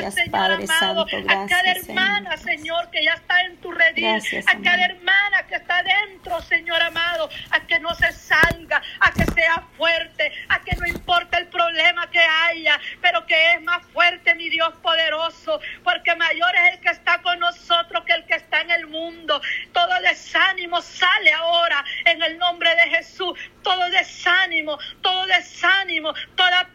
Gracias, Señor Padre amado, Santo, a cada hermana, Señor, que ya está en tu redil, Gracias, a cada amado. hermana que está dentro, Señor amado, a que no se salga, a que sea fuerte, a que no importa el problema que haya, pero que es más fuerte, mi Dios poderoso, porque mayor es el que está con nosotros que el que está en el mundo. Todo desánimo sale ahora en el nombre de Jesús. Todo desánimo, todo desánimo, toda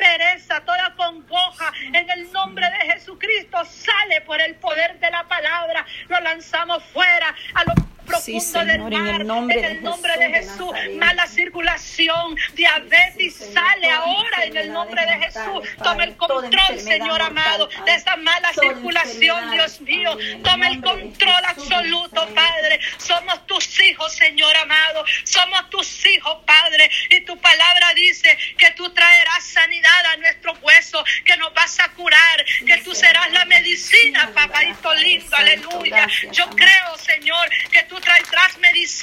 Fuera a lo profundo Sí, Señor, del en el mar, nombre en el nombre Jesús de Jesús. Mala circulación, diabetes, sale ahora en el nombre de Jesús. Toma el control, Señor amado, de esa mala circulación, Dios mío. Toma el control absoluto. Padre. Somos tus hijos, Señor amado. Somos tus hijos, Padre. Y tu palabra dice que tú traerás sanidad a nuestros huesos, que nos vas a curar, que tú serás la medicina, papadito lindo, aleluya. Yo creo, Señor, que tú traerás medicina,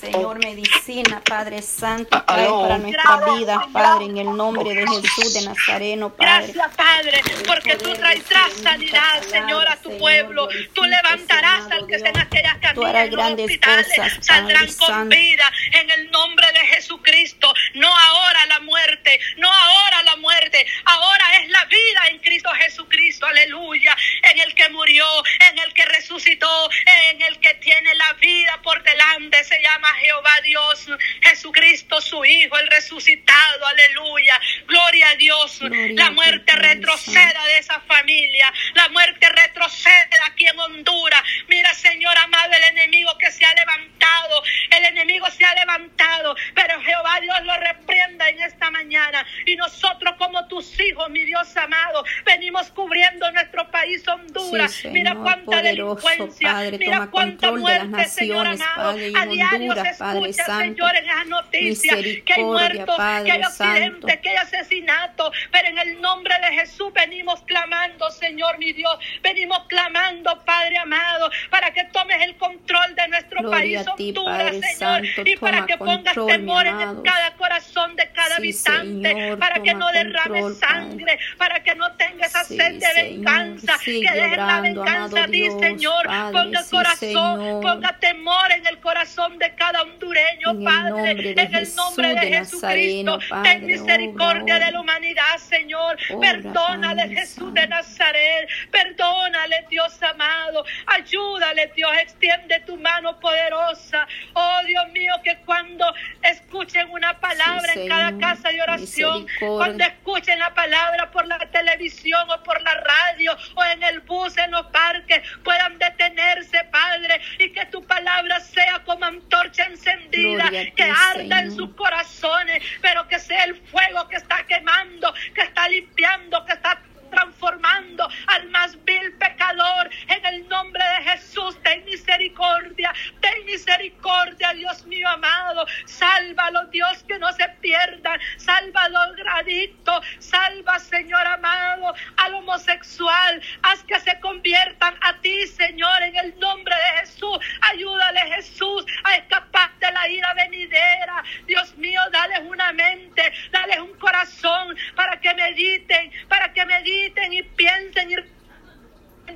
Señor, medicina, Padre Santo, trae para nuestra vida. Padre, en el nombre de Jesús de Nazareno, Padre. Gracias, Padre, porque tú traerás sanidad, Señor, a tu pueblo. Tú levantarás al que esté en aquellas Tú harás caminas, en los grandes hospitales, cosas, saldrán con vida en el nombre de Jesucristo. No ahora la muerte, no ahora la muerte, ahora es la vida en Cristo Jesucristo, aleluya, en el que murió, en el que resucitó, en el que tiene la vida por delante, se llama Jehová Dios, Jesucristo su Hijo, el resucitado, aleluya, gloria a Dios, Gloria la a ti, muerte Padre retroceda de esa familia, la muerte retrocede aquí en Honduras, mira Señor amado, el enemigo que se ha levantado, el enemigo se ha levantado, pero Jehová Dios lo reprenda en esta mañana y nosotros como tus hijos, mi Dios amado, venimos cubriendo nuestro país Honduras, Sí, mira Señor, cuánta poderoso, delincuencia, Padre, mira cuánta control de las muerte, Señor amado, Padre, a diario Honduras, se Padre escucha, Santo. Señor, en las noticias que hay muertos, Padre que hay accidentes, que hay asesinatos, pero en el nombre de Jesús venimos clamando, Señor mi Dios, venimos clamando, Padre amado, para que tomes el control de nuestro Gloria país, ti, Honduras, Señor, Santo, y para que pongas control, temor en cada corazón de cada Sí, habitante, Señor, para que no derrame control, sangre, para que no tenga esa Sí, sed de venganza, que dejen la venganza a ti, Dios, Señor, Padre, ponga sí, corazón, Señor. ponga temor en el corazón de cada hondureño, En Padre, en el nombre de de Jesucristo, ten misericordia obra, de la humanidad, Señor, Obra, perdónale Padre Jesús de. Nazaret, perdónale Dios amado, ayúdale Dios, extiende tu mano poderosa, oh Dios mío, que cuando escuchen una palabra Sí, en cada casa de oración, cuando escuchen la palabra por la televisión o por la radio o en el bus, en los parques, puedan detenerse, Padre, y que tu palabra sea como antorcha encendida, ti, que arda en sus corazones, pero que sea el fuego que está quemando, que está limpiando, que está transformando al más vil pecador en el nombre de Jesús. Ten misericordia, ten misericordia, Dios mío amado. Sálvalo, Dios, que no se pierdan. Sálvalo al adicto. Salva, Señor amado, al homosexual. Haz que se conviertan a ti, Señor, en el nombre de Jesús. Ayúdale, Jesús, a escapar de la ira venidera. Dios mío, dales una mente, dales un corazón para que mediten, para que mediten y piensen y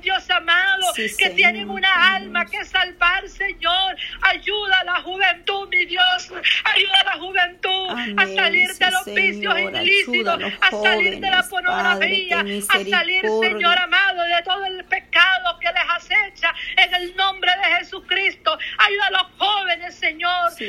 Dios amado, Sí, que Señor, tienen una Dios. alma que salvar, Señor. Ayuda a la juventud, mi Dios. Ayuda a la juventud a Amén, salir de sí, los vicios Señor. ilícitos, Ayuda a salir de la pornografía, Padre, a salir. Señor amado, de todo el pecado que les acecha en el nombre de Jesucristo. Ayuda a los jóvenes,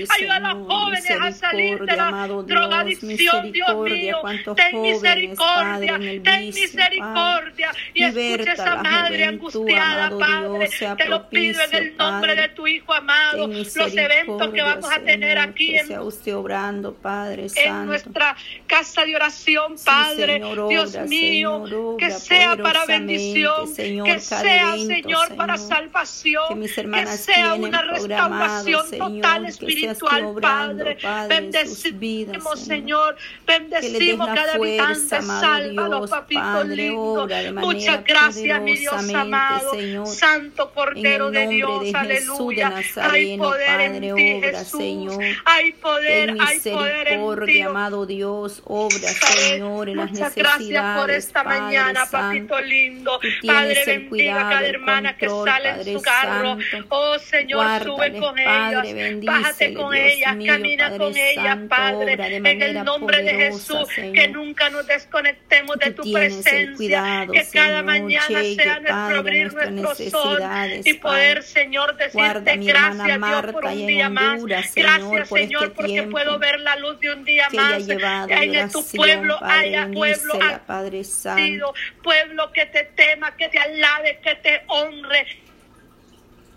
Ayuda a los Señor, jóvenes a salir de la drogadicción, Dios mío. Ten misericordia, ten misericordia. Y escucha esa madre angustiada, Padre. Te lo pido en el nombre de tu Hijo amado. Los eventos que vamos a tener aquí en obrando, Padre en nuestra casa de oración, Padre. Señor, Dios mío, que sea para bendición, que sea, Señor, para salvación, que sea una restauración total sea espiritual, Padre. Bendecimos, Señor. Bendecimos cada habitante. Sálvalo, papito lindo. Muchas gracias, mi Dios amado. Santo Cordero de Dios, aleluya. Hay poder en ti, Jesús. Hay poder, hay poder en ti. amado Dios, obra, Señor, en las Muchas necesidades, gracias por esta mañana, papito lindo. Padre, bendiga cuidado, cada hermana que sale en su carro. Oh, Señor, sube con ellas. Bájate con ellas, mío, camina Padre con ellas, Santo, Padre. obra de En el nombre de Jesús, Señor. que nunca nos desconectemos de Tú tu presencia. cuidado, que cada mañana llegue, sea nuestro Padre, abrir ojos necesidades, y poder, Padre. Señor, decirte gracias, Dios, por un día más. Señor, Gracias, por Señor, este porque tiempo puedo ver la luz de un día que más. llevado En tu oración, pueblo Padre, haya pueblo Padre Santo. pueblo que te tema, que te alabe, que te honre.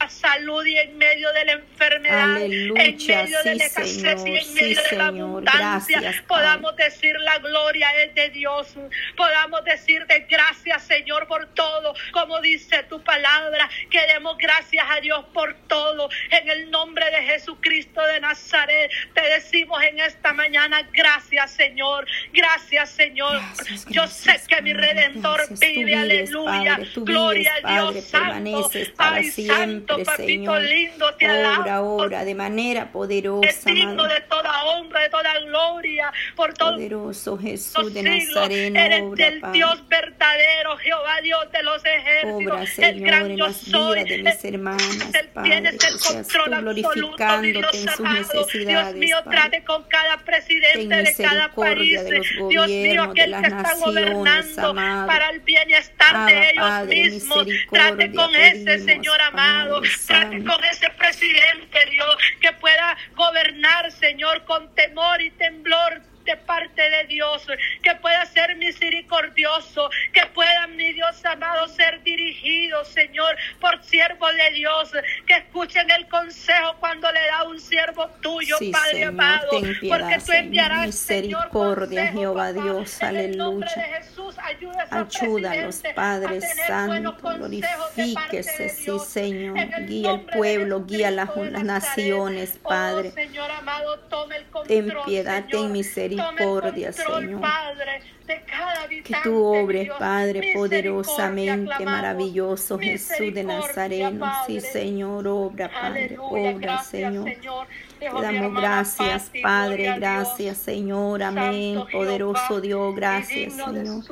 Salud y en medio de la enfermedad, Aleluya, en medio de la escasez y en sí, medio de la abundancia, gracias, podamos decir la gloria es de Dios, podamos decirte gracias Señor por todo, como dice tu palabra, que demos gracias a Dios por todo, en el nombre de Jesucristo de Nazaret, te decimos en esta mañana gracias Señor, gracias Señor, Gracias, yo gracias, sé que mi Redentor vive, aleluya, gloria a Dios Santo, ay Santo, papito Señor. lindo, te Obra, alabo, obra de manera es poderosa, digno Madre. de toda honra, de toda gloria, por todos Poderoso Jesús de. Nazareno, Eres obra, el Padre. Dios verdadero, Jehová Dios de los ejércitos, Obra, el Señor, gran en yo las soy. vidas de mis el- hermanas, el- Padre. Tienes el seas tú control glorificándote Dios en sus amado. Dios necesidades, mío, trate con cada presidente de cada país. de los Dios mío, gobiernos, de aquel las que está gobernando amado. para el bienestar Abba, de ellos Padre, mismos. Trate con ese Señor amado. Santo. con ese presidente, Dios, que pueda gobernar, Señor, con temor y temblor de parte de Dios, que pueda ser misericordioso, que pueda, mi Dios amado, ser dirigido, Señor, por siervo de Dios, que escuchen el consejo cuando le da un siervo tuyo, Sí, Padre Señor, amado, ten piedad, porque tú enviarás, misericordia, Jehová. Dios, el aleluya. de Jesús, ayuda a esos Ayúdalos, presidentes Padre Santo, glorifíquese, sí. Señor. El Guía de pueblo, guía las, las naciones, Oh, Padre. El Ten piedad, ten misericordia, el Señor. Que tú obres. Padre, poderosamente, maravilloso Jesús de Nazareno. Sí. Señor, obra, Padre, obra, Señor. Te damos gracias, Padre, gracias, Señor, amén. Poderoso Dios, gracias, Señor.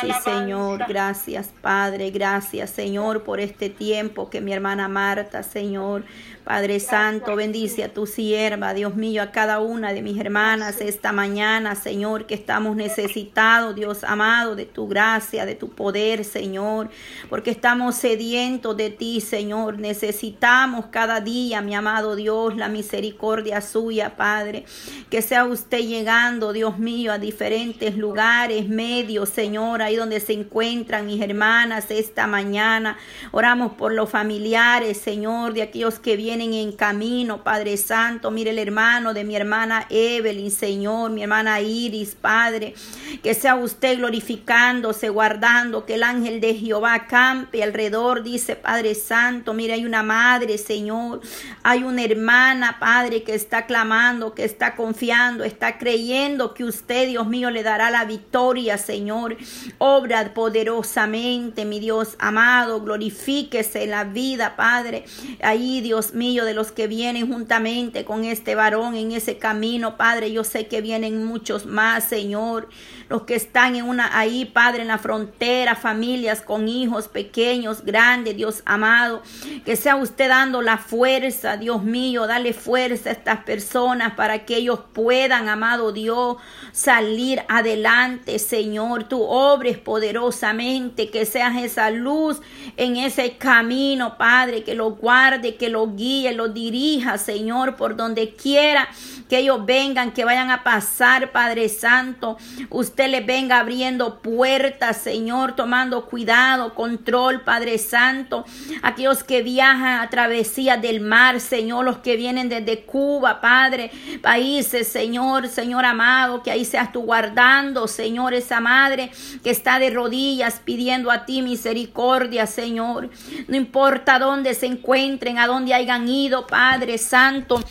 Sí. Señor, gracias, Padre, gracias, Señor, por este tiempo que mi hermana Marta, Señor, Padre Santo, bendice a tu sierva, Dios mío, a cada una de mis hermanas esta mañana, Señor, que estamos necesitados, Dios amado, de tu gracia, de tu poder, Señor, porque estamos sedientos de ti, Señor. Necesitamos cada día, mi amado Dios, la misericordia suya, Padre. Que sea usted llegando, Dios mío, a diferentes lugares, medios, Señor, ahí donde se encuentran mis hermanas esta mañana. Oramos por los familiares, Señor, de aquellos que vienen en camino, Padre Santo. Mire el hermano de mi hermana Evelyn, Señor, mi hermana Iris, Padre. Que sea usted glorificándose, guardando, que el ángel de Jehová campe alrededor, dice Padre Santo. Mire, hay una madre, Señor. Hay una hermana, Padre, que está clamando, que está confiando, está creyendo que usted, Dios mío, le dará la victoria, Señor. Obra poderosamente, mi Dios amado. Glorifíquese en la vida, Padre. Ahí, Dios mío, de los que vienen juntamente con este varón en ese camino, Padre. Yo sé que vienen muchos más, Señor. Los que están en una ahí, Padre, en la frontera, familias con hijos pequeños, grandes, Dios amado. Que sea usted dando la fuerza, Dios mío, dale fuerza a estas personas para que ellos puedan, amado Dios, salir adelante, Señor. Tú obres poderosamente, que seas esa luz en ese camino, Padre, que lo guarde, que lo guíe, lo dirija, Señor, por donde quiera que ellos vengan, que vayan a pasar, Padre Santo. Usted les venga abriendo puertas, Señor, tomando cuidado, control, Padre Santo. Aquellos que viajan a travesía del mar, Señor, los que vienen desde Cuba, Padre, países, Señor, Señor amado, que ahí seas tú guardando, Señor, esa madre que está de rodillas pidiendo a ti misericordia, Señor. No importa dónde se encuentren, a dónde hayan ido, Padre Santo.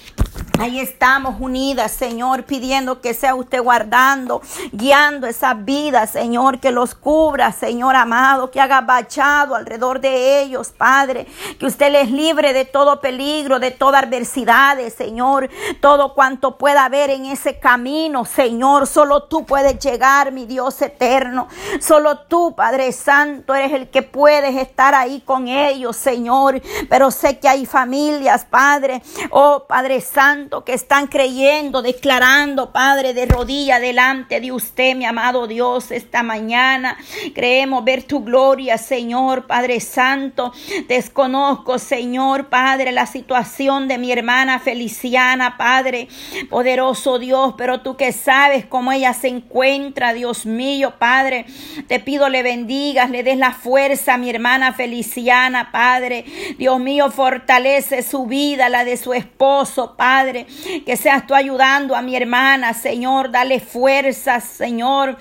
Ahí estamos unidas, Señor, pidiendo que sea usted guardando, guiando esas vidas, Señor, que los cubra, Señor amado, que haga bachado alrededor de ellos, Padre, que usted les libre de todo peligro, de toda adversidad, Señor, todo cuanto pueda haber en ese camino, Señor, solo tú puedes llegar, mi Dios eterno, solo tú, Padre Santo, eres el que puedes estar ahí con ellos, Señor, pero sé que hay familias, Padre, oh Padre Santo, que están creyendo, declarando, Padre, de rodilla delante de usted, mi amado Dios, esta mañana. Creemos ver tu gloria, Señor, Padre Santo. Desconozco, Señor, Padre, la situación de mi hermana Feliciana, Padre, poderoso Dios, pero tú que sabes cómo ella se encuentra, Dios mío, Padre, te pido le bendigas, le des la fuerza a mi hermana Feliciana, Padre. Dios mío, fortalece su vida, la de su esposo, Padre. Que seas tú ayudando a mi hermana, Señor. Dale fuerzas, Señor.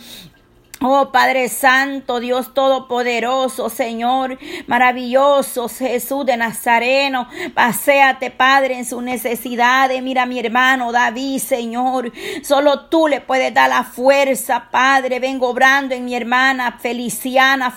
Oh Padre Santo, Dios Todopoderoso, Señor, maravilloso Jesús de Nazareno, paséate Padre en sus necesidades. Mira mi hermano David, Señor, solo tú le puedes dar la fuerza, Padre. Vengo obrando en mi hermana Feliciana,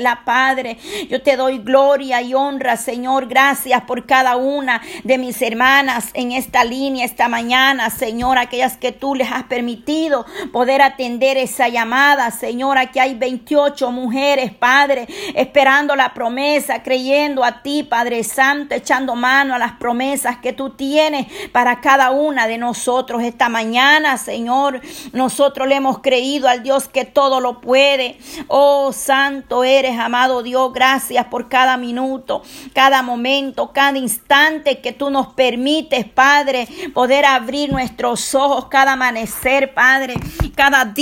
la Padre. Yo te doy gloria y honra, Señor. Gracias por cada una de mis hermanas en esta línea esta mañana, Señor, aquellas que tú les has permitido poder atender esa llamada Señor, aquí hay 28 mujeres, Padre, esperando la promesa, creyendo a ti, Padre Santo, echando mano a las promesas que tú tienes para cada una de nosotros esta mañana, Señor. Nosotros le hemos creído al Dios que todo lo puede. Oh, Santo eres, amado Dios. Gracias por cada minuto, cada momento, cada instante que tú nos permites, Padre, poder abrir nuestros ojos cada amanecer, Padre, cada día